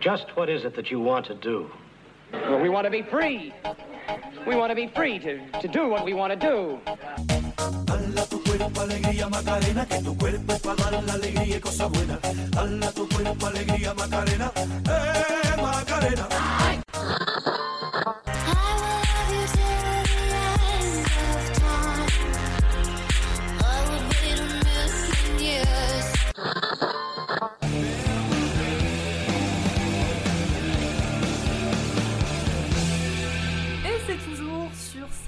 Just what is it that you want to do? Well, we want to be free. We want to be free to, to do what we want to do. Tu cuerpo alegría Macarena, que tu cuerpo es para dar la alegría y cosas buenas. Dala tu cuerpo alegría Macarena, eh Macarena.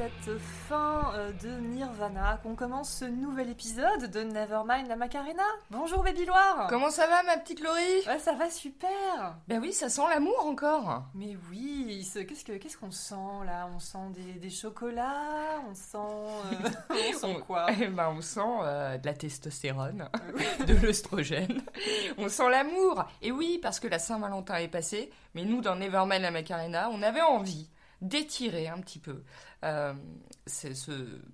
Cette fin euh, de Nirvana qu'on commence ce nouvel épisode de Nevermind la Macarena. Bonjour Baby Loire Comment ça va ma petite Laurie? Ouais, ça va super Ben oui, ça sent l'amour encore. Mais oui, ce- qu'est-ce que- qu'est-ce qu'on sent là? On sent des, des chocolats On sent... euh, on sent quoi? Eh ben on sent euh, de la testostérone, de l'œstrogène. On sent l'amour. Et oui, parce que la Saint-Valentin est passée, mais nous dans Nevermind la Macarena, on avait envie d'étirer un petit peu euh, c'est ce,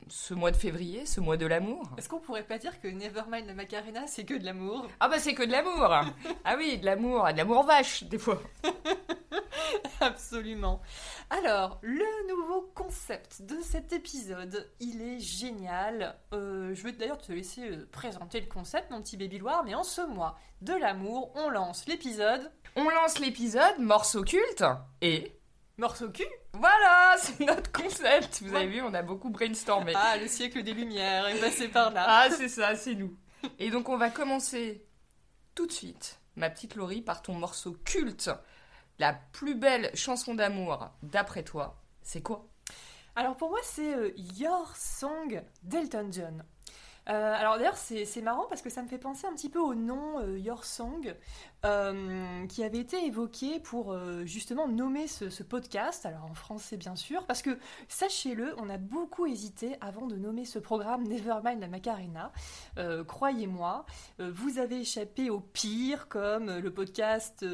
ce mois de février, ce mois de l'amour. Est-ce qu'on pourrait pas dire que Nevermind la Macarena c'est que de l'amour? Ah bah c'est que de l'amour Ah oui, de l'amour, de l'amour vache des fois. Absolument. Alors, le nouveau concept de cet épisode, il est génial. Euh, je vais d'ailleurs te laisser euh, présenter le concept, mon petit baby Loire, mais en ce mois de l'amour, on lance l'épisode On lance l'épisode morceau culte et Morceau cul. Voilà, c'est notre concept. Vous avez vu, on a beaucoup brainstormé. Ah, le siècle des Lumières est passé par là. Ah, c'est ça, c'est nous. Et donc, on va commencer tout de suite, ma petite Laurie, par ton morceau culte. La plus belle chanson d'amour, d'après toi, c'est quoi? Alors pour moi, c'est euh, Your Song d'Elton John. Euh, alors d'ailleurs, c'est marrant parce que ça me fait penser un petit peu au nom euh, Your Song euh, qui avait été évoqué pour justement nommer ce, podcast, alors en français bien sûr, parce que sachez-le, on a beaucoup hésité avant de nommer ce programme Nevermind la Macarena. Croyez-moi, vous avez échappé au pire comme le podcast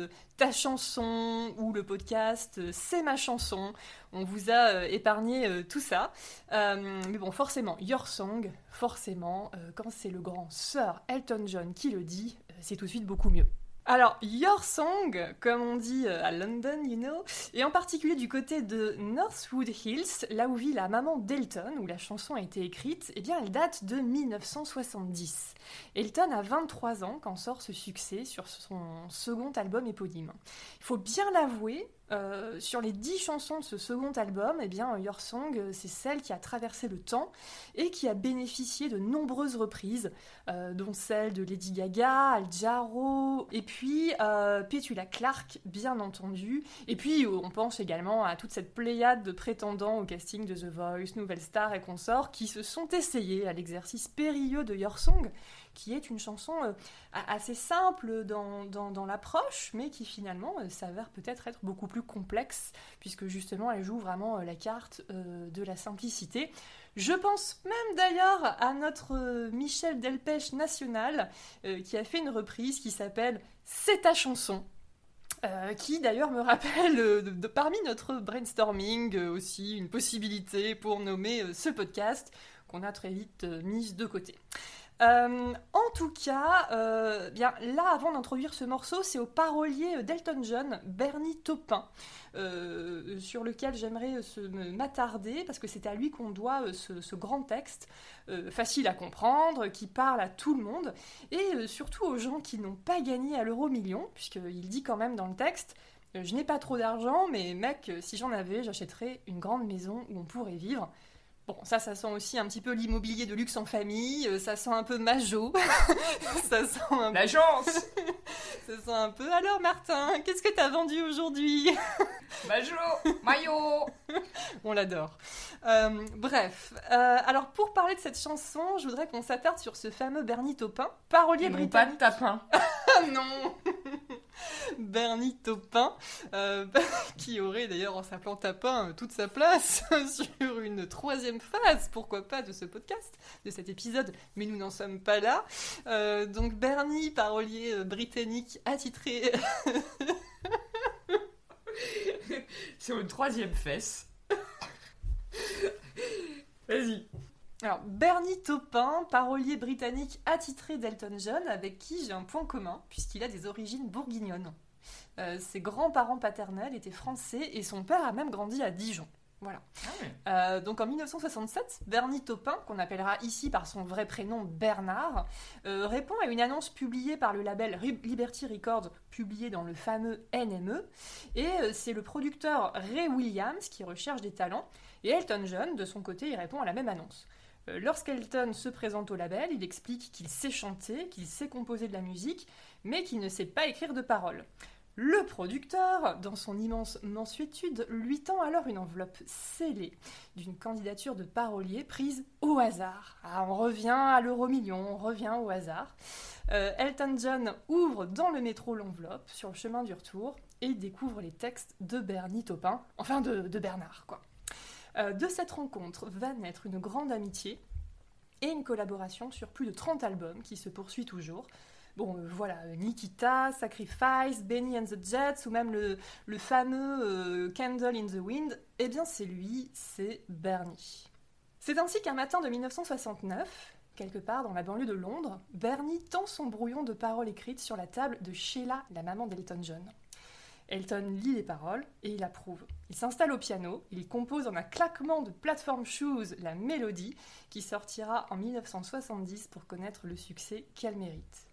Chanson ou le podcast euh, C'est ma chanson. On vous a euh, épargné euh, tout ça. Mais bon, forcément, Your Song, forcément, quand c'est le grand Sir Elton John qui le dit, c'est tout de suite beaucoup mieux. Alors, Your Song, comme on dit euh, à London, you know, et en particulier du côté de Northwood Hills, là où vit la maman d'Elton, où la chanson a été écrite, eh bien, elle date de 1970. Elton a 23 ans quand sort ce succès sur son second album éponyme. Il faut bien l'avouer, euh, sur les 10 chansons de ce second album, eh bien, Your Song, euh, c'est celle qui a traversé le temps et qui a bénéficié de nombreuses reprises, euh, dont celle de Lady Gaga, Al Jarreau, et puis Petula Clark, bien entendu. Et puis, on pense également à toute cette pléiade de prétendants au casting de The Voice, Nouvelle Star et consorts qui se sont essayés à l'exercice périlleux de Your Song, qui est une chanson euh, assez simple dans, l'approche, mais qui finalement euh, s'avère peut-être être beaucoup plus complexe, puisque justement elle joue vraiment euh, la carte de la simplicité. Je pense même d'ailleurs à notre Michel Delpech national, qui a fait une reprise qui s'appelle C'est ta chanson. Qui d'ailleurs me rappelle parmi notre brainstorming aussi une possibilité pour nommer ce podcast qu'on a très vite mise de côté. Euh, en tout cas, euh, bien là, avant d'introduire ce morceau, c'est au parolier d'Elton John, Bernie Taupin, euh, sur lequel j'aimerais euh, m'attarder, parce que c'est à lui qu'on doit euh, ce, grand texte, euh, facile à comprendre, qui parle à tout le monde, et euh, surtout aux gens qui n'ont pas gagné à l'euro million, puisqu'il dit quand même dans le texte euh, Je n'ai pas trop d'argent, mais mec, euh, si j'en avais, j'achèterais une grande maison où on pourrait vivre. Bon, ça, ça sent aussi un petit peu l'immobilier de luxe en famille, euh, ça sent un peu Majo, ça sent un peu... L'agence Ça sent un peu. Alors Martin, qu'est-ce que t'as vendu aujourd'hui Majo Maillot On l'adore. Euh, bref, euh, alors pour parler de cette chanson, je voudrais qu'on s'attarde sur ce fameux Bernie Taupin, parolier non pas de britannique. tapin. Ah non Bernie Taupin, euh, qui aurait d'ailleurs en s'appelant Tapin euh, toute sa place sur une troisième phase, pourquoi pas, de ce podcast, de cet épisode, mais nous n'en sommes pas là. Euh, donc Bernie, parolier britannique attitré Sur une troisième fesse. Vas-y. Alors, Bernie Taupin, parolier britannique attitré d'Elton John, avec qui j'ai un point commun, puisqu'il a des origines bourguignonnes. Euh, ses grands-parents paternels étaient français et son père a même grandi à Dijon. Voilà. Euh, donc en 1967, Bernie Taupin, qu'on appellera ici par son vrai prénom Bernard, euh, répond à une annonce publiée par le label Liberty Records, publiée dans le fameux NME. Et c'est le producteur Ray Williams qui recherche des talents. Et Elton John, de son côté, il répond à la même annonce. Euh, Lorsqu'Elton se présente au label, il explique qu'il sait chanter, qu'il sait composer de la musique, mais qu'il ne sait pas écrire de paroles. Le producteur, dans son immense mansuétude, lui tend alors une enveloppe scellée d'une candidature de parolier prise au hasard. Ah, on revient à l'euro million, on revient au hasard. Euh, Elton John ouvre dans le métro l'enveloppe sur le chemin du retour et découvre les textes de Bernie Taupin, enfin de Bernard, quoi. Euh, de cette rencontre va naître une grande amitié et une collaboration sur plus de 30 albums qui se poursuit toujours. Bon, euh, voilà, Nikita, Sacrifice, Benny and the Jets, ou même le, le fameux euh, Candle in the Wind, eh bien c'est lui, c'est Bernie. C'est ainsi qu'un matin de 1969, quelque part dans la banlieue de Londres, Bernie tend son brouillon de paroles écrites sur la table de Sheila, la maman d'Elton John. Elton lit les paroles et il approuve. Il s'installe au piano, il compose en un claquement de Platform Shoes la mélodie qui sortira en 1970 pour connaître le succès qu'elle mérite.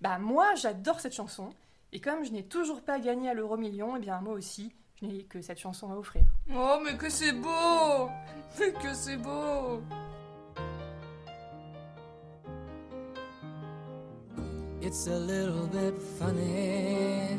Bah moi j'adore cette chanson et comme je n'ai toujours pas gagné à l'euro million, et bien moi aussi je n'ai que cette chanson à offrir. Oh, mais que c'est beau Mais que c'est beau It's a little bit funny,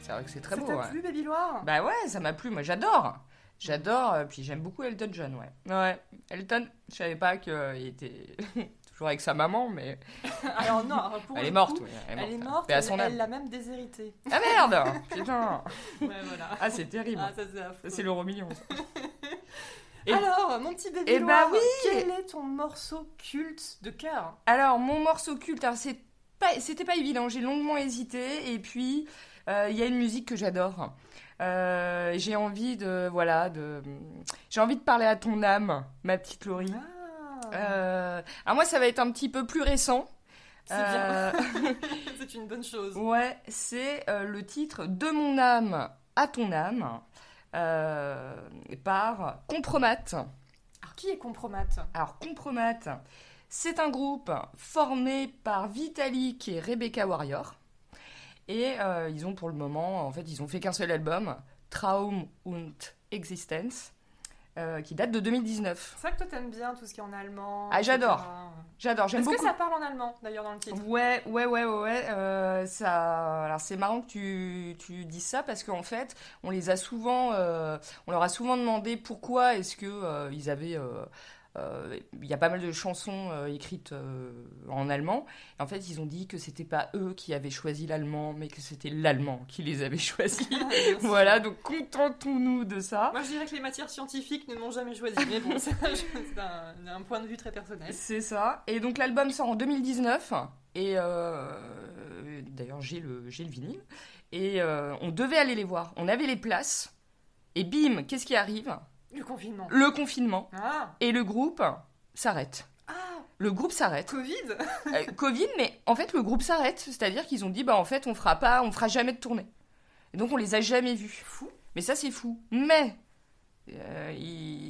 C'est vrai que c'est très Ça beau. t'a ouais. plu, Baby Loire? Bah ouais, ça m'a plu. Moi, j'adore. J'adore. euh, Puis j'aime beaucoup Elton John, ouais. Ouais. Elton, je savais pas qu'il était toujours avec sa maman, mais Alors non, alors pour elle le est morte, coup, oui. Elle est morte, elle son elle âme. l'a même déshérité. Ah merde Putain Ouais, voilà. Ah, c'est terrible. Ah, c'est l'euro million. Et- Alors, mon petit Baby Eh bah Loire, oui quel est ton morceau culte de cœur? Alors, mon morceau culte, c'est pas, c'était pas évident, j'ai longuement hésité, et puis euh, il y a une musique que j'adore. Euh, j'ai envie de, voilà, de, j'ai envie de parler à ton âme, ma petite Laurie. Ah, Euh, alors moi, ça va être un petit peu plus récent. C'est Euh, bien, c'est une bonne chose. ouais, c'est euh, le titre De mon âme à ton âme euh, par Compromat. Alors, qui est Compromat? Alors, Compromat, c'est un groupe formé par Vitalik et Rebecca Warrior. Et ils ont pour le moment, en fait, ils ont fait qu'un seul album, Traum und Existenz, euh, qui date de 2019. C'est vrai que toi t'aimes bien tout ce qui est en allemand. Ah, j'adore. J'adore, j'aime Est-ce beaucoup. que ça parle en allemand d'ailleurs dans le titre? Ouais, ouais, ouais, ouais, ouais. euh, ça... Alors c'est marrant que tu, tu dises ça parce qu'en fait, on les a souvent, euh, on leur a souvent demandé pourquoi est-ce que ils avaient, il y a pas mal de chansons euh, écrites euh, en allemand. Et en fait, ils ont dit que c'était pas eux qui avaient choisi l'allemand, mais que c'était l'allemand qui les avait choisis. Ah, voilà, donc contentons-nous de ça. Moi je dirais que les matières scientifiques ne m'ont jamais choisi, mais bon, c'est c'est un, un point de vue très personnel. C'est ça. Et donc l'album sort en 2019. Et euh, d'ailleurs, j'ai le, le vinyle. Et euh, on devait aller les voir. On avait les places. Et bim, qu'est-ce qui arrive? Le confinement. Le confinement. Ah, Et le groupe s'arrête. ah Le groupe s'arrête. Covid Euh, Covid, mais en fait, le groupe s'arrête. C'est-à-dire qu'ils ont dit, bah en fait, on fera pas, on fera jamais de tournée. Et donc, on les a jamais vus. Fou. Mais ça, c'est fou. Mais euh,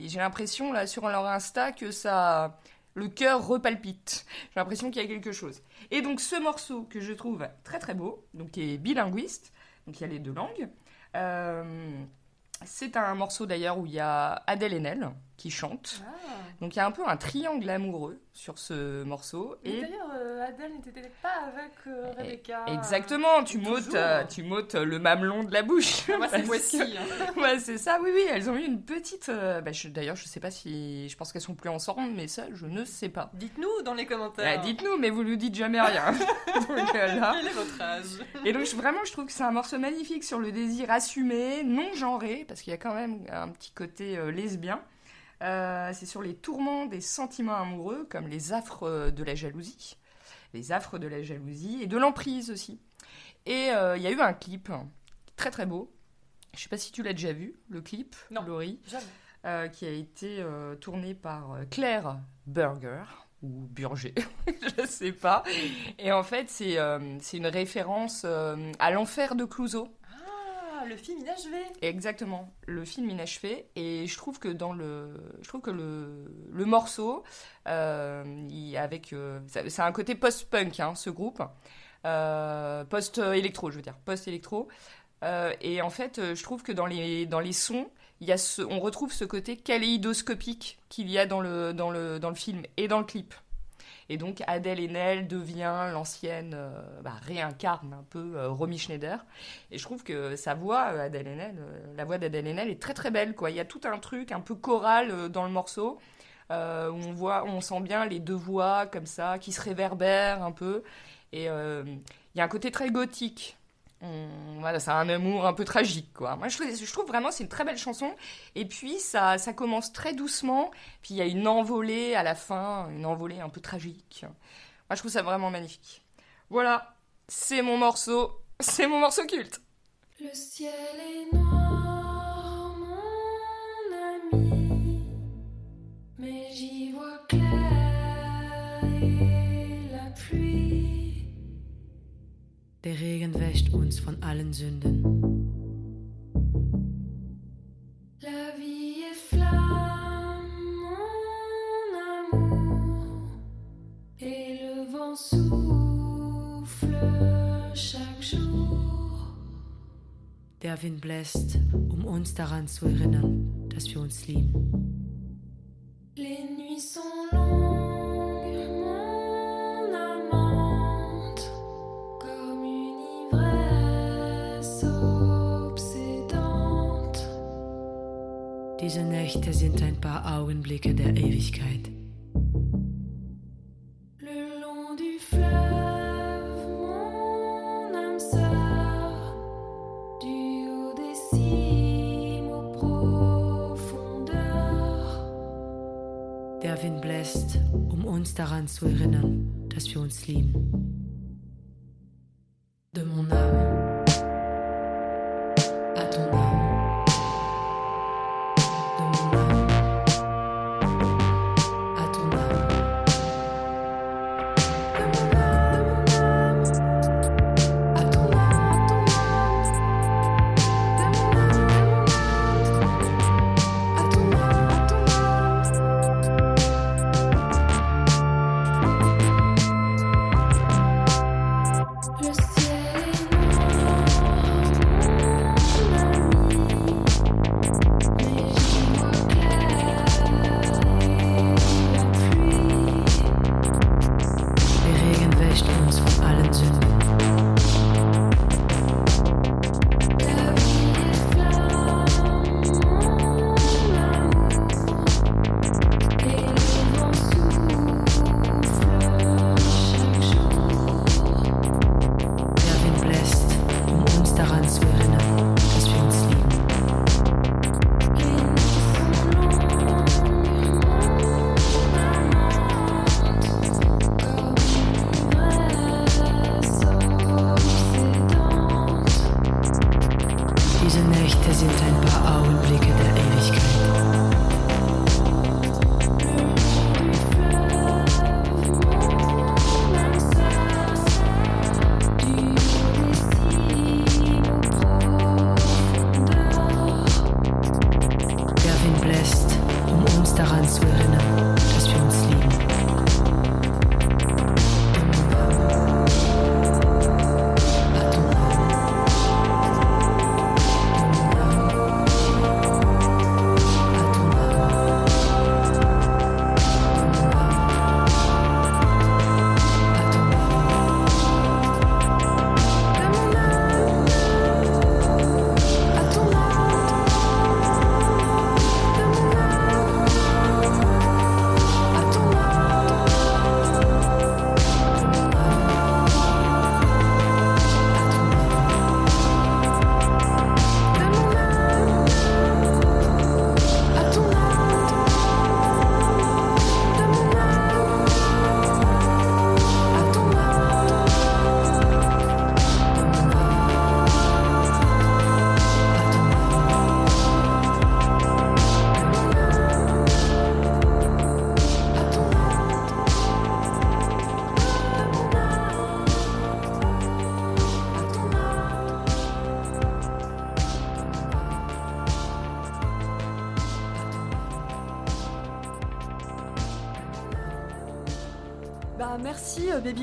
j'ai l'impression là sur leur Insta que ça, le cœur repalpite. J'ai l'impression qu'il y a quelque chose. Et donc, ce morceau que je trouve très très beau, donc qui est bilinguiste, donc il y a les deux langues. euh, c'est un morceau d'ailleurs où il y a Adèle Haenel qui chante. Ah. Donc il y a un peu un triangle amoureux sur ce morceau. Mais Et d'ailleurs, euh, Adèle n'était pas avec euh, Rebecca. Exactement, tu m'ôtes, euh, tu m'ôtes le mamelon de la bouche. Moi, c'est Parce voici. que- hein. Ouais, c'est ça, oui, oui, elles ont eu une petite. euh, bah, je- D'ailleurs, je sais pas si. Je pense qu'elles sont plus ensemble, mais ça, je ne sais pas. Dites-nous dans les commentaires. Ah, Dites-nous, mais vous nous dites jamais rien. Donc, euh, là. Quel est votre âge? Et donc, vraiment, je trouve que c'est un morceau magnifique sur le désir assumé, non genré, parce qu'il y a quand même un petit côté euh, lesbien. Euh, c'est sur les tourments des sentiments amoureux, comme les affres de la jalousie, les affres de la jalousie et de l'emprise aussi. Et euh, il y a eu un clip très très beau. Je sais pas si tu l'as déjà vu, le clip, Non. Laurie, euh, qui a été tourné par Claire Burger ou Burger, je sais pas. Et en fait, c'est une référence à l'enfer de Clouseau. Le film inachevé. Exactement, le film inachevé. Et je trouve que dans le, je trouve que le, le morceau, euh, avec, euh, ça- un côté post-punk, hein, ce groupe, Euh, post-électro, je veux dire, post-électro. Euh, et en fait, euh, je trouve que dans les, dans les sons, il y a ce, on retrouve ce côté kaléidoscopique qu'il y a dans le, dans, le, dans le film et dans le clip. Et donc Adèle Haenel devient l'ancienne, euh, bah, réincarne un peu euh, Romy Schneider. Et je trouve que sa voix, euh, Adèle Haenel, la voix d'Adèle Haenel est très très belle. Quoi. Il y a tout un truc un peu choral dans le morceau, euh, où on, voit, on sent bien les deux voix comme ça, qui se réverbèrent un peu. Et il y a un côté très gothique. Voilà, c'est un amour un peu tragique, quoi. Moi, je, trouve- je trouve vraiment c'est une très belle chanson. Et puis, ça, ça commence très doucement. Puis, il y a une envolée à la fin, une envolée un peu tragique. Moi, je trouve ça vraiment magnifique. Voilà, c'est mon morceau, c'est mon morceau culte. Le ciel est noir, mon ami, mais j'y vois clair Der Regen wäscht uns von allen Sünden. La vie est flamme, mon amour, et le vent souffle chaque jour. Der Wind bläst, um uns daran zu erinnern, dass wir uns lieben. Les nuits sont longues. Diese Nächte sind ein paar Augenblicke der Ewigkeit. Der Wind bläst, um uns daran zu erinnern, dass wir uns lieben.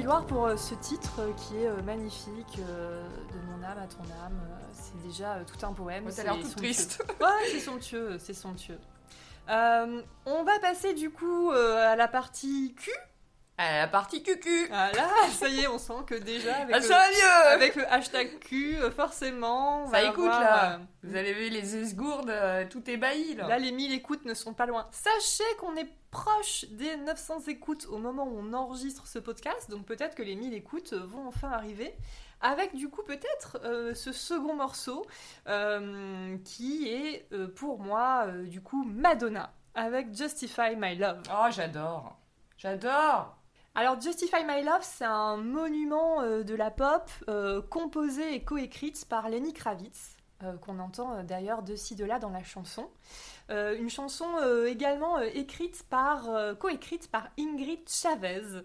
Loire pour euh, ce titre euh, qui est euh, magnifique, de mon âme à ton âme. C'est déjà tout un poème. Moi, ça a c'est l'air tout triste. Ouais, c'est somptueux, c'est somptueux. Euh, on va passer du coup euh, à la partie Q. À la partie cucu. Ah là, ça y est, on sent que déjà avec, le, ça mieux avec le hashtag Q, euh, forcément, on Ça va écoute avoir, là euh, Vous avez vu les esgourdes, euh, tout ébahi là Là, les 1000 écoutes ne sont pas loin. Sachez qu'on est proche des 900 écoutes au moment où on enregistre ce podcast, donc peut-être que les 1000 écoutes vont enfin arriver. Avec du coup peut-être euh, ce second morceau euh, qui est pour moi du coup Madonna avec Justify My Love. Oh, j'adore J'adore Alors Justify My Love, c'est un monument euh, de la pop euh, composé et coécrite par Lenny Kravitz, euh, qu'on entend euh, d'ailleurs de ci de là dans la chanson. Une chanson également écrite par, coécrite par Ingrid Chavez,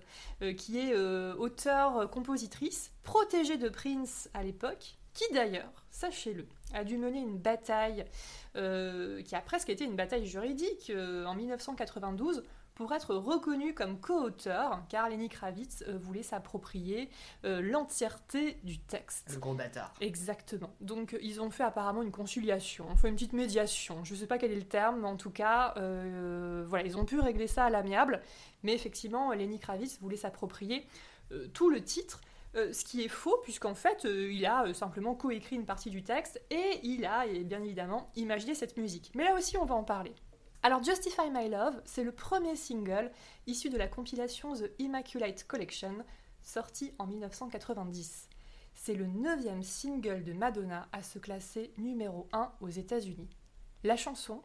qui est auteure-compositrice, protégée de Prince à l'époque, qui d'ailleurs, sachez-le, a dû mener une bataille qui a presque été une bataille juridique en 1992 pour être reconnu comme co-auteur, car Lenny Kravitz euh, voulait s'approprier euh, l'entièreté du texte. Le gros bâtard. Exactement. Donc euh, ils ont fait apparemment une conciliation, une petite médiation. Je sais pas quel est le terme, mais en tout cas, voilà, ils ont pu régler ça à l'amiable. Mais effectivement, Lenny Kravitz voulait s'approprier tout le titre. euh, ce qui est faux, puisqu'en fait, euh, il a euh, simplement coécrit une partie du texte et il a, et bien évidemment, imaginé cette musique. Mais là aussi, on va en parler. Alors, Justify My Love, c'est le premier single issu de la compilation The Immaculate Collection, sortie en 1990. C'est le neuvième single de Madonna à se classer numéro 1 aux États-Unis. La chanson,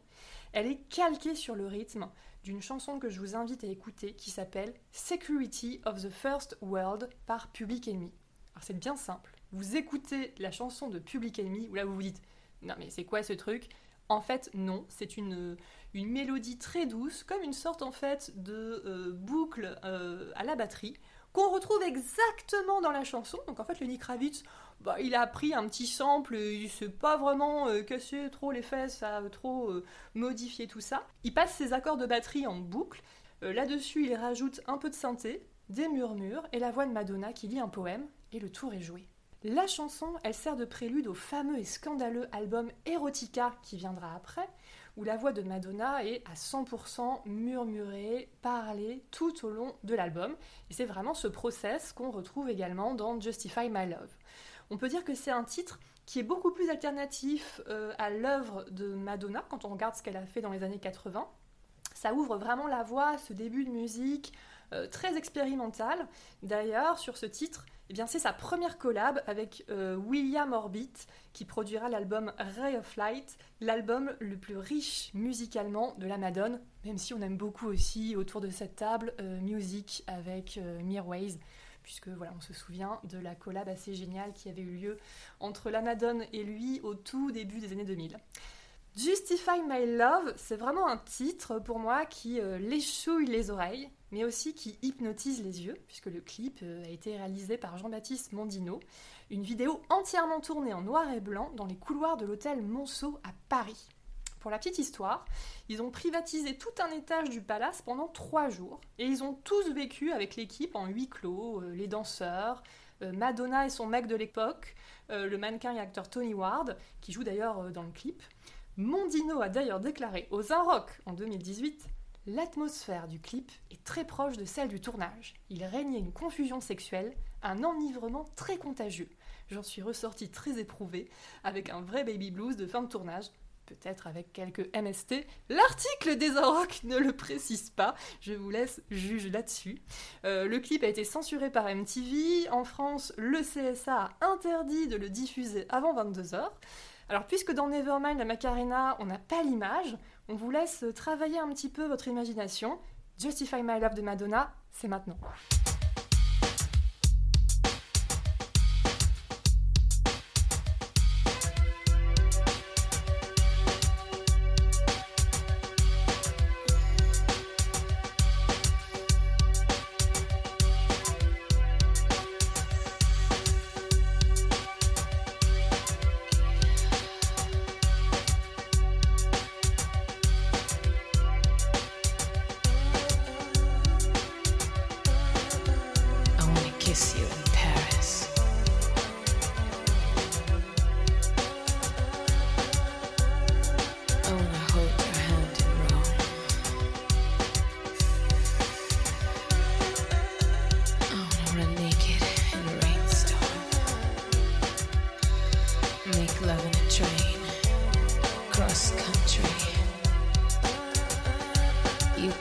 elle est calquée sur le rythme d'une chanson que je vous invite à écouter qui s'appelle Security of the First World par Public Enemy. Alors c'est bien simple. Vous écoutez la chanson de Public Enemy où là vous vous dites non mais c'est quoi ce truc? En fait non, c'est une, une mélodie très douce, comme une sorte en fait de euh, boucle euh, à la batterie qu'on retrouve exactement dans la chanson. Donc en fait Lenny Kravitz, bah, il a pris un petit sample, il s'est pas vraiment euh, cassé trop les fesses à trop euh, modifier tout ça. Il passe ses accords de batterie en boucle. Là-dessus, il rajoute un peu de synthé, des murmures et la voix de Madonna qui lit un poème, et le tour est joué. La chanson, elle sert de prélude au fameux et scandaleux album Erotica qui viendra après, où la voix de Madonna est à 100% murmurée, parlée tout au long de l'album. Et c'est vraiment ce process qu'on retrouve également dans Justify My Love. On peut dire que c'est un titre qui est beaucoup plus alternatif euh, à l'œuvre de Madonna quand on regarde ce qu'elle a fait dans les années 80. Ça ouvre vraiment la voie à ce début de musique euh, très expérimental. D'ailleurs, sur ce titre, eh bien, c'est sa première collab avec euh, William Orbit, qui produira l'album Ray of Light, l'album le plus riche musicalement de la Madone, même si on aime beaucoup aussi autour de cette table euh, Music avec euh, puisque on se souvient de la collab assez géniale qui avait eu lieu entre la Madone et lui au tout début des années 2000. Justify My Love, c'est vraiment un titre pour moi qui euh, léchouille les oreilles, mais aussi qui hypnotise les yeux, puisque le clip euh, a été réalisé par Jean-Baptiste Mondino. Une vidéo entièrement tournée en noir et blanc dans les couloirs de l'hôtel Monceau à Paris. Pour la petite histoire, ils ont privatisé tout un étage du palace pendant trois jours, et ils ont tous vécu avec l'équipe en huis clos, euh, les danseurs, euh, Madonna et son mec de l'époque, le mannequin et acteur Tony Ward, qui joue d'ailleurs dans le clip. Mondino a d'ailleurs déclaré aux Un Rock en 2018 L'atmosphère du clip est très proche de celle du tournage. Il régnait une confusion sexuelle, un enivrement très contagieux. J'en suis ressortie très éprouvée, avec un vrai baby blues de fin de tournage, peut-être avec quelques MST. L'article des Un Rock ne le précise pas, je vous laisse juger là-dessus. Euh, le clip a été censuré par MTV. En France, le CSA a interdit de le diffuser avant 22h. Alors, puisque dans Nevermind, la Macarena, on n'a pas l'image, on vous laisse travailler un petit peu votre imagination. Justify My Love de Madonna, c'est maintenant. Make love in a train. Cross country. You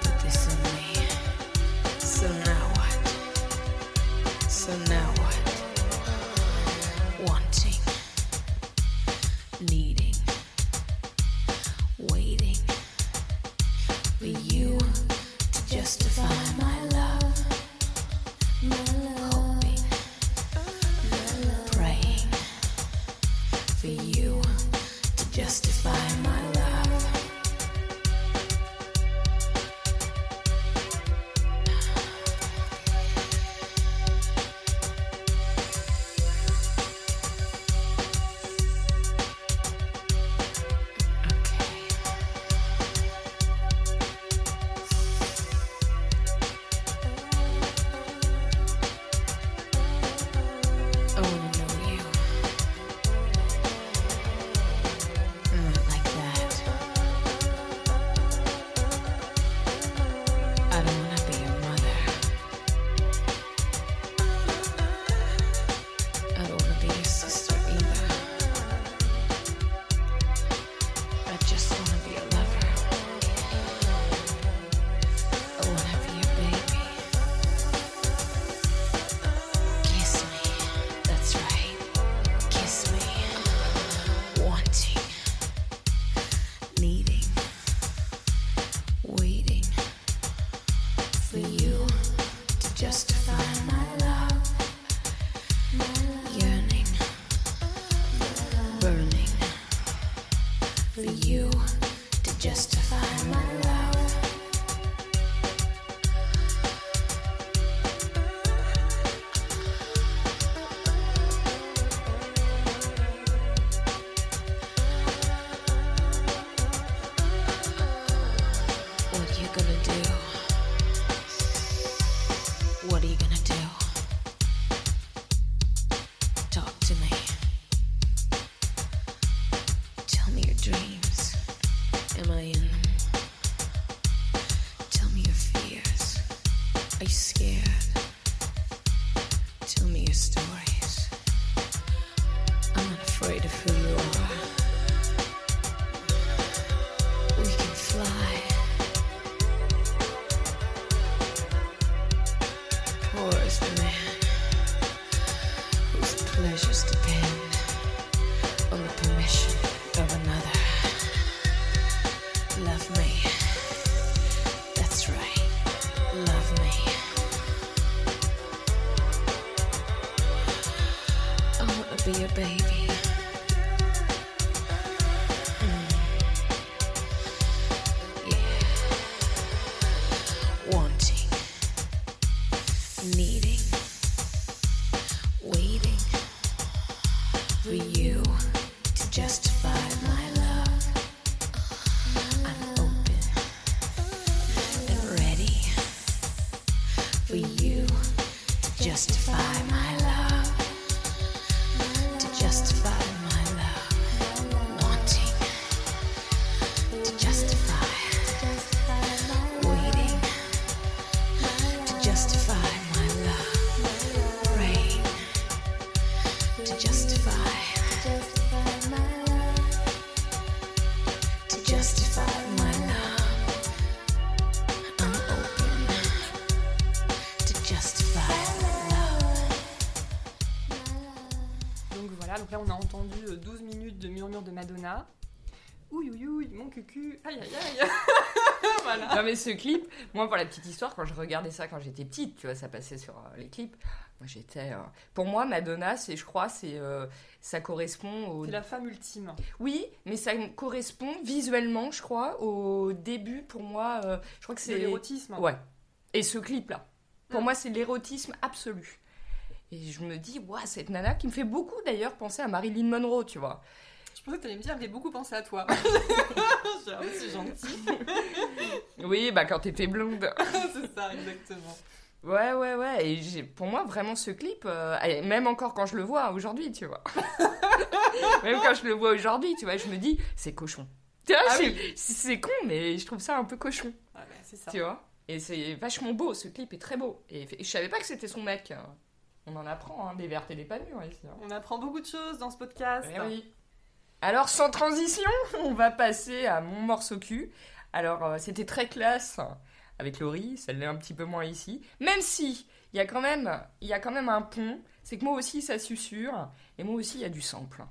On a entendu euh, 12 minutes de murmure de Madonna. Ouïe ouïe ouïe, mon cucu, aïe aïe aïe. voilà. Non mais ce clip, moi pour la petite histoire, quand je regardais ça quand j'étais petite, tu vois, ça passait sur euh, les clips. Moi j'étais, euh, pour moi Madonna, c'est, je crois, c'est, euh, ça correspond au. C'est la femme ultime. Oui, mais ça correspond visuellement, je crois, au début pour moi. euh, je crois que C'est l'érotisme. Ouais. Et ce clip là, pour Mm. moi c'est l'érotisme absolu. Et je me dis, waouh, cette nana qui me fait beaucoup d'ailleurs penser à Marilyn Monroe, tu vois. Je pensais que t'allais me dire, j'ai beaucoup pensé à toi. Genre, c'est gentil. Oui, bah quand t'étais blonde. c'est ça, exactement. Ouais, ouais, ouais. Et j'ai- pour moi, vraiment, ce clip, euh, et même encore quand je le vois aujourd'hui, tu vois. même quand je le vois aujourd'hui, tu vois, je me dis, c'est cochon. Tu vois, Ah c'est- oui. c'est c'est con, mais je trouve ça un peu cochon, Ouais, bah, c'est ça. tu vois. Et c'est vachement beau, ce clip est très beau. Et f- je savais pas que c'était son mec. hein. On en apprend, hein, des vertes et des pas mûres ici. hein. On apprend beaucoup de choses dans ce podcast. Eh oui. Alors, sans transition, on va passer à mon morceau cul. Alors, euh, c'était très classe avec Laurie, ça l'est un petit peu moins ici. Même si, il y, a quand même- y a quand même un pont, c'est que moi aussi ça susurre, et moi aussi il y a du sample.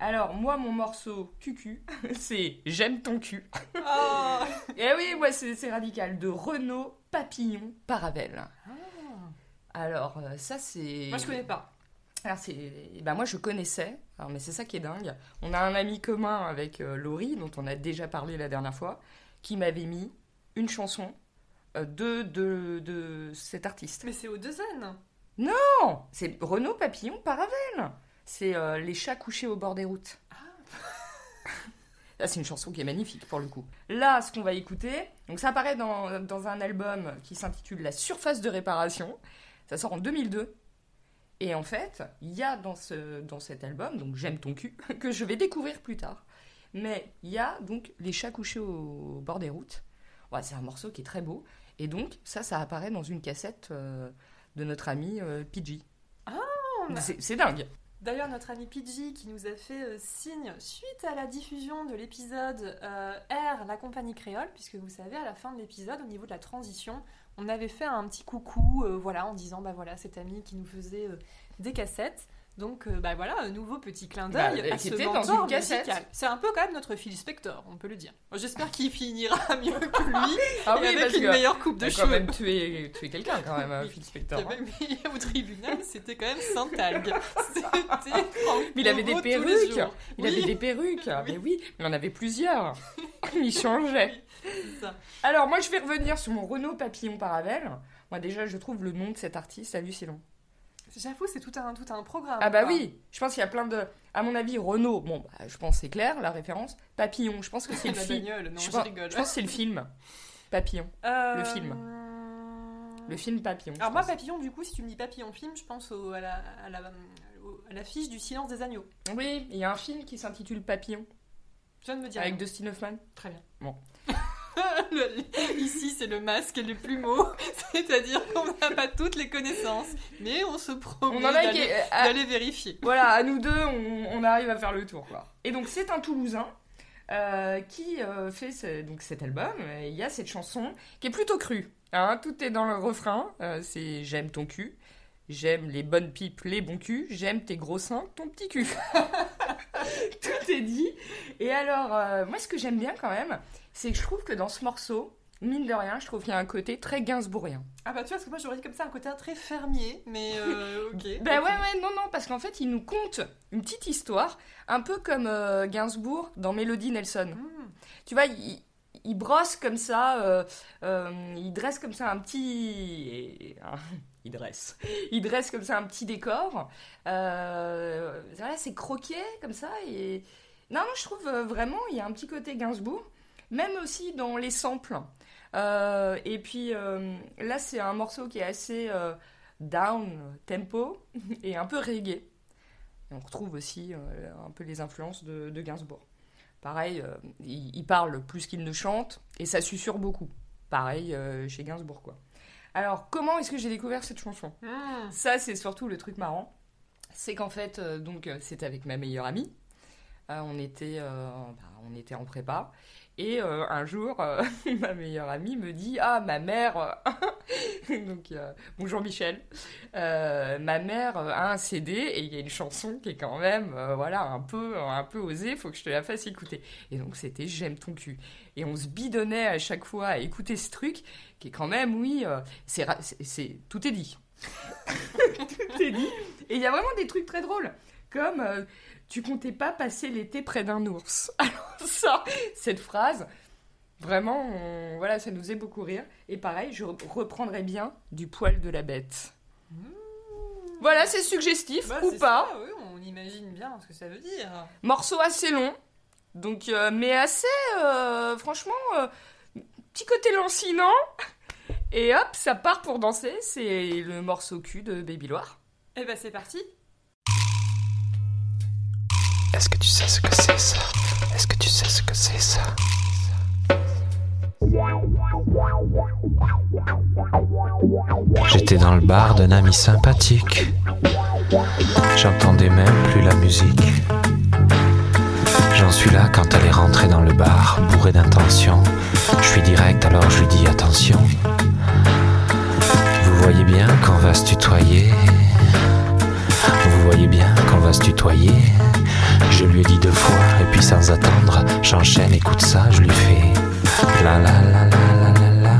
Alors, moi, mon morceau cucu, c'est J'aime ton cul. Oh Et oui, moi, c'est c'est radical, de Renaud Papillon Paravel. Alors, euh, ça, c'est. Moi, je connais pas. Alors c'est, bah moi je connaissais, alors, mais c'est ça qui est dingue. On a un ami commun avec euh, Laurie, dont on a déjà parlé la dernière fois, qui m'avait mis une chanson euh, de, de, de cet artiste. Mais c'est au deux N. Non, c'est Renaud Papillon Paravel. C'est euh, Les chats couchés au bord des routes. Là, c'est une chanson qui est magnifique pour le coup. Là, ce qu'on va écouter, donc ça apparaît dans, dans un album qui s'intitule La surface de réparation. Ça sort en 2002. Et en fait, il y a dans, ce, dans cet album, donc J'aime ton cul, que je vais découvrir plus tard. Mais il y a donc Les chats couchés au bord des routes. Ouais, c'est un morceau qui est très beau. Et donc, ça, ça apparaît dans une cassette euh, de notre ami euh, Pidgey. on a- C'est c'est dingue. D'ailleurs, notre ami Pidgey qui nous a fait euh, signe suite à la diffusion de l'épisode euh, R, la compagnie créole, puisque vous savez, à la fin de l'épisode, au niveau de la transition, on avait fait un petit coucou, euh, voilà, en disant, bah voilà, cet ami qui nous faisait des cassettes. Donc euh, bah voilà, un nouveau petit clin Bah, d'œil euh, à ce mentor musical. C'est un peu quand même notre Phil Spector, on peut le dire. J'espère qu'il finira mieux que lui Ah et avec une meilleure coupe de a quand cheveux. même tué, tué quelqu'un quand même, hein, Oui. Phil Spector. Il avait- mais au tribunal, c'était quand même sans talgue. C'était Franck Mais il avait des perruques. Il Oui, avait des perruques. Mais oui, il en avait plusieurs. il changeait. ça. Alors moi je vais revenir sur mon Renault Papillon Paravelle. Moi déjà je trouve le nom de cet artiste hallucinant. J'avoue, c'est tout un, tout un programme. Ah bah quoi. oui, je pense qu'il y a plein de... À mon avis Renault, bon bah, je pense c'est clair la référence. Papillon, je pense que c'est le film. non, je, je, pense, rigole. je pense que c'est le film. Papillon. Euh, le film. Le film Papillon. Alors moi, pense. papillon, du coup, si tu me dis papillon film, je pense au- à la à la- au- à l'affiche du Silence des agneaux. Oui, il y a un film qui s'intitule Papillon Je viens de me dire. avec Dustin Hoffman. Très bien. Bon. Le- Ici, c'est le masque et le plumeau, c'est-à-dire qu'on n'a pas toutes les connaissances, mais on se promet qui... d'aller vérifier. Voilà, à nous deux, on, on arrive à faire le tour. Quoi. Et donc, c'est un Toulousain euh, qui euh, fait ce- donc, cet album. Il y a cette chanson qui est plutôt crue. hein. tout est dans le refrain. euh, c'est J'aime ton cul. J'aime les bonnes pipes, les bons culs. J'aime tes gros seins, ton petit cul. Tout est dit. Et alors, euh, moi, ce que j'aime bien quand même, c'est que je trouve que dans ce morceau, mine de rien, je trouve qu'il y a un côté très gainsbourgien. Ah bah tu vois, parce que moi j'aurais dit comme ça un côté très fermier, mais euh, ok. Ben ouais, ouais, non, non, parce qu'en fait, il nous conte une petite histoire, un peu comme euh, Gainsbourg dans Mélodie Nelson. Hmm. Tu vois, il, il brosse comme ça, euh, il dresse comme ça un petit... Il dresse. Il dresse comme ça un petit décor. Euh, c'est croqué comme ça. Et... Non, non, je trouve euh, vraiment, il y a un petit côté Gainsbourg, même aussi dans les samples. Euh, et puis euh, là, c'est un morceau qui est assez down, tempo, et un peu reggae. On retrouve aussi un peu les influences de, Gainsbourg. Pareil, il, parle plus qu'il ne chante, et ça susurre beaucoup. Pareil chez Gainsbourg, quoi. Alors, comment est-ce que j'ai découvert cette chanson? Hmm. ça, c'est surtout le truc marrant. C'est qu'en fait, euh, donc, euh, c'était avec ma meilleure amie. Euh, on, était, bah, on était en prépa. Et euh, un jour, euh, ma meilleure amie me dit Ah, ma mère. euh, donc, bonjour Michel. Ma mère a un CD et il y a une chanson qui est quand même, voilà, un peu, un peu osée. Faut que je te la fasse écouter. Et donc, c'était J'aime ton cul. Et on se bidonnait à chaque fois à écouter ce truc qui est quand même, oui, c'est, c'est, tout est dit. tout est dit. Et il y a vraiment des trucs très drôles, comme tu comptais pas passer l'été près d'un ours. Alors ça, cette phrase, vraiment, on- voilà, ça nous faisait beaucoup rire. Et pareil, je re- reprendrai bien du poil de la bête. Voilà, c'est suggestif Bah, ou pas. ça, oui, on imagine bien ce que ça veut dire. Morceau assez long, donc euh, mais assez, euh, franchement, euh, petit côté lancinant. Et hop, ça part pour danser. C'est le morceau cul de Baby Loire. Et bah c'est parti. Est-ce que tu sais ce que c'est ça? Est-ce que tu sais ce que c'est ça? J'étais dans le bar d'un ami sympathique. J'entendais même plus la musique. J'en suis là quand elle est rentrée dans le bar, bourré d'intention. Je suis direct alors je lui dis attention. Vous voyez bien qu'on va se tutoyer. Vous voyez bien qu'on va se tutoyer. Sans attendre, j'enchaîne, écoute ça, je lui fais la la la la la la la.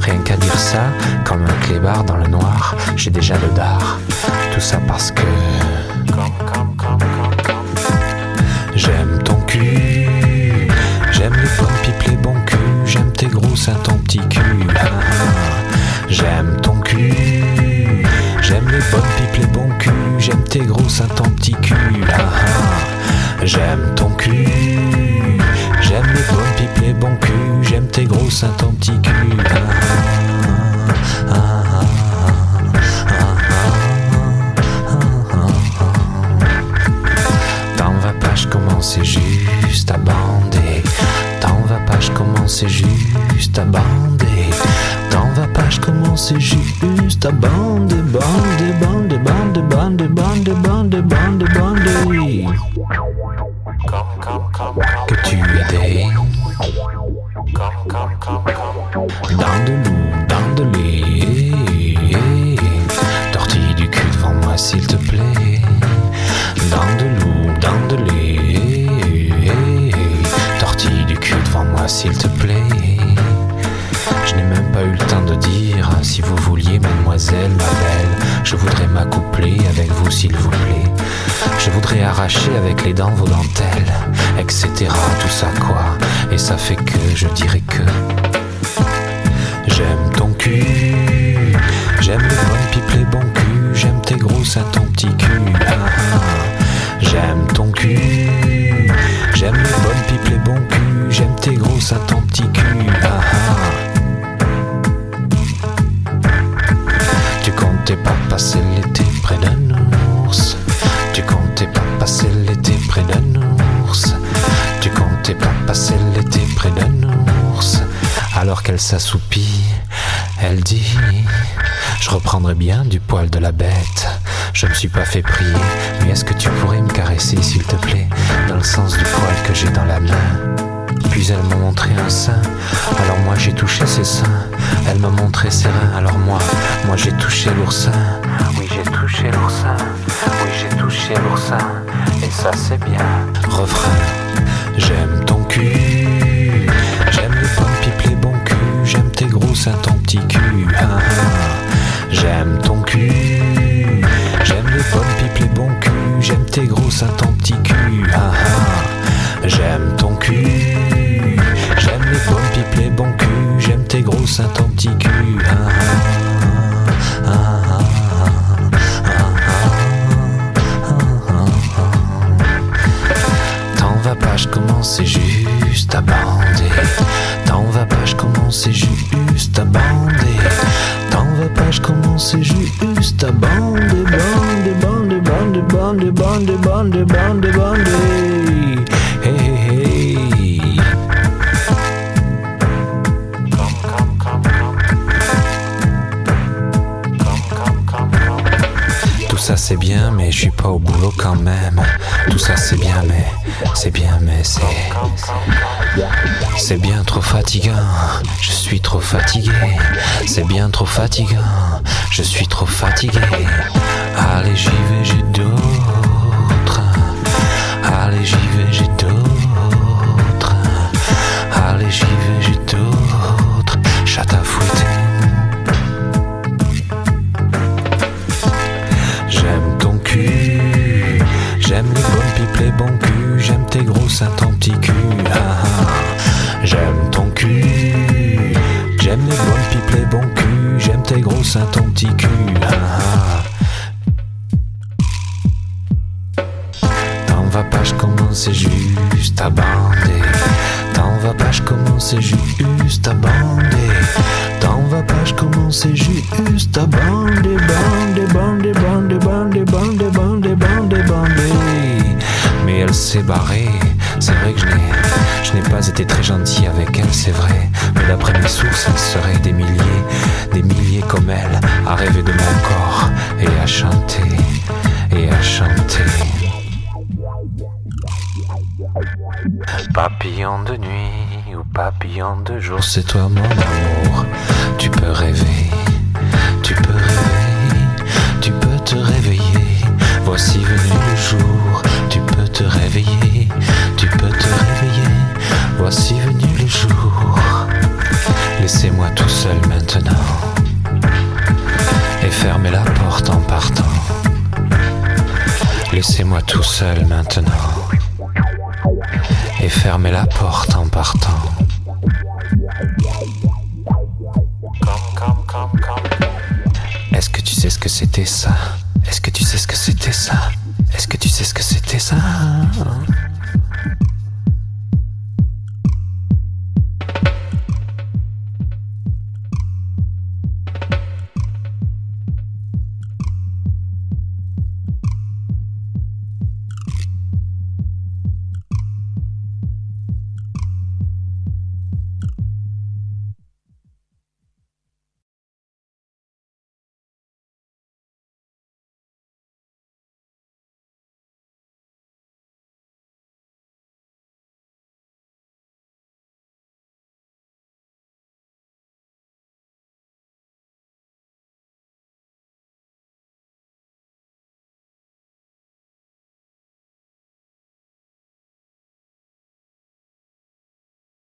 Rien qu'à dire ça, comme un clébard dans le noir, j'ai déjà le dard. Tout ça parce que j'aime ton cul, j'aime les bonnes pipes, les bons culs, j'aime tes gros seins, ton petit cul. J'aime ton cul, j'aime les bonnes pipes, les bons culs, j'aime tes gros seins, ton petit cul. J'aime ton cul, j'aime les bonnes pipes, les bons culs, j'aime tes gros seins, ton petit cul. T'en vas pas, je commence juste à bander. T'en vas pas, je commence juste à bander. T'en vas pas, je commence juste à bander, Dans de l'eau, dans de lait. Tortille du cul devant moi, s'il te plaît. Je n'ai même pas eu le temps de dire si vous vouliez, mademoiselle, ma belle. Je voudrais m'accoupler avec vous, s'il vous plaît. Je voudrais arracher avec les dents vos dentelles, etc. Tout ça quoi. Et ça fait que je dirais que j'aime ton cul, j'aime le bon pipe les bons cul. J'aime tes gros seins, ton petit cul. J'aime ton cul. J'aime les bonnes pipes, les bons culs. J'aime tes gros seins, ton petit cul. Ah. Tu comptais pas passer l'été près d'un ours. Tu comptais pas passer l'été près d'un ours. Tu comptais pas passer l'été près d'un ours. Alors qu'elle s'assoupit, elle dit Je reprendrai bien du poil de la bête. Je me suis pas fait prier, mais est-ce que tu pourrais me caresser, s'il te plaît, dans le sens du poil que j'ai dans la main puis elle m'a montré un sein, alors moi j'ai touché ses seins. Elle m'a montré ses reins, alors moi, moi j'ai touché l'oursin. Oui, j'ai touché l'oursin. Oui, j'ai touché l'oursin. Et ça c'est bien. Refrain. J'aime ton cul. J'aime les bonnes pipes, les bons culs. J'aime tes gros seins, ton petit cul. Ah, ah. J'aime ton cul. J'aime les bonnes pipes, les bons culs. J'aime tes gros seins, ton petit cul. Ah, ah. J'aime ton cul. J'aime les bonnes pipes, les bons culs. J'aime tes gros seins, ton petit cul. Ah, ah, ah, ah. T'en vas pas, je commence juste à bander. T'en vas pas, je commence juste à bander. Pas, je commence juste à bander, bander, bander, bander, bander, bander, bander, bander, bander. Hey, hey, hey. Tout ça c'est bien, mais je suis pas au boulot quand même. Tout ça c'est bien, mais c'est bien, mais c'est. C'est bien trop fatigant. Je suis trop fatigué. C'est bien trop fatigant. Je suis trop fatigué. Allez, j'y vais, j'ai été très gentil avec elle, c'est vrai. Mais d'après mes sources, il serait des milliers, des milliers comme elle, à rêver de mon corps et à chanter, et à chanter. Papillon de nuit ou papillon de jour, c'est toi mon amour. Laissez-moi tout seul maintenant. Et fermez la porte en partant. Est-ce que tu sais ce que c'était ça? Est-ce que tu sais ce que c'était ça?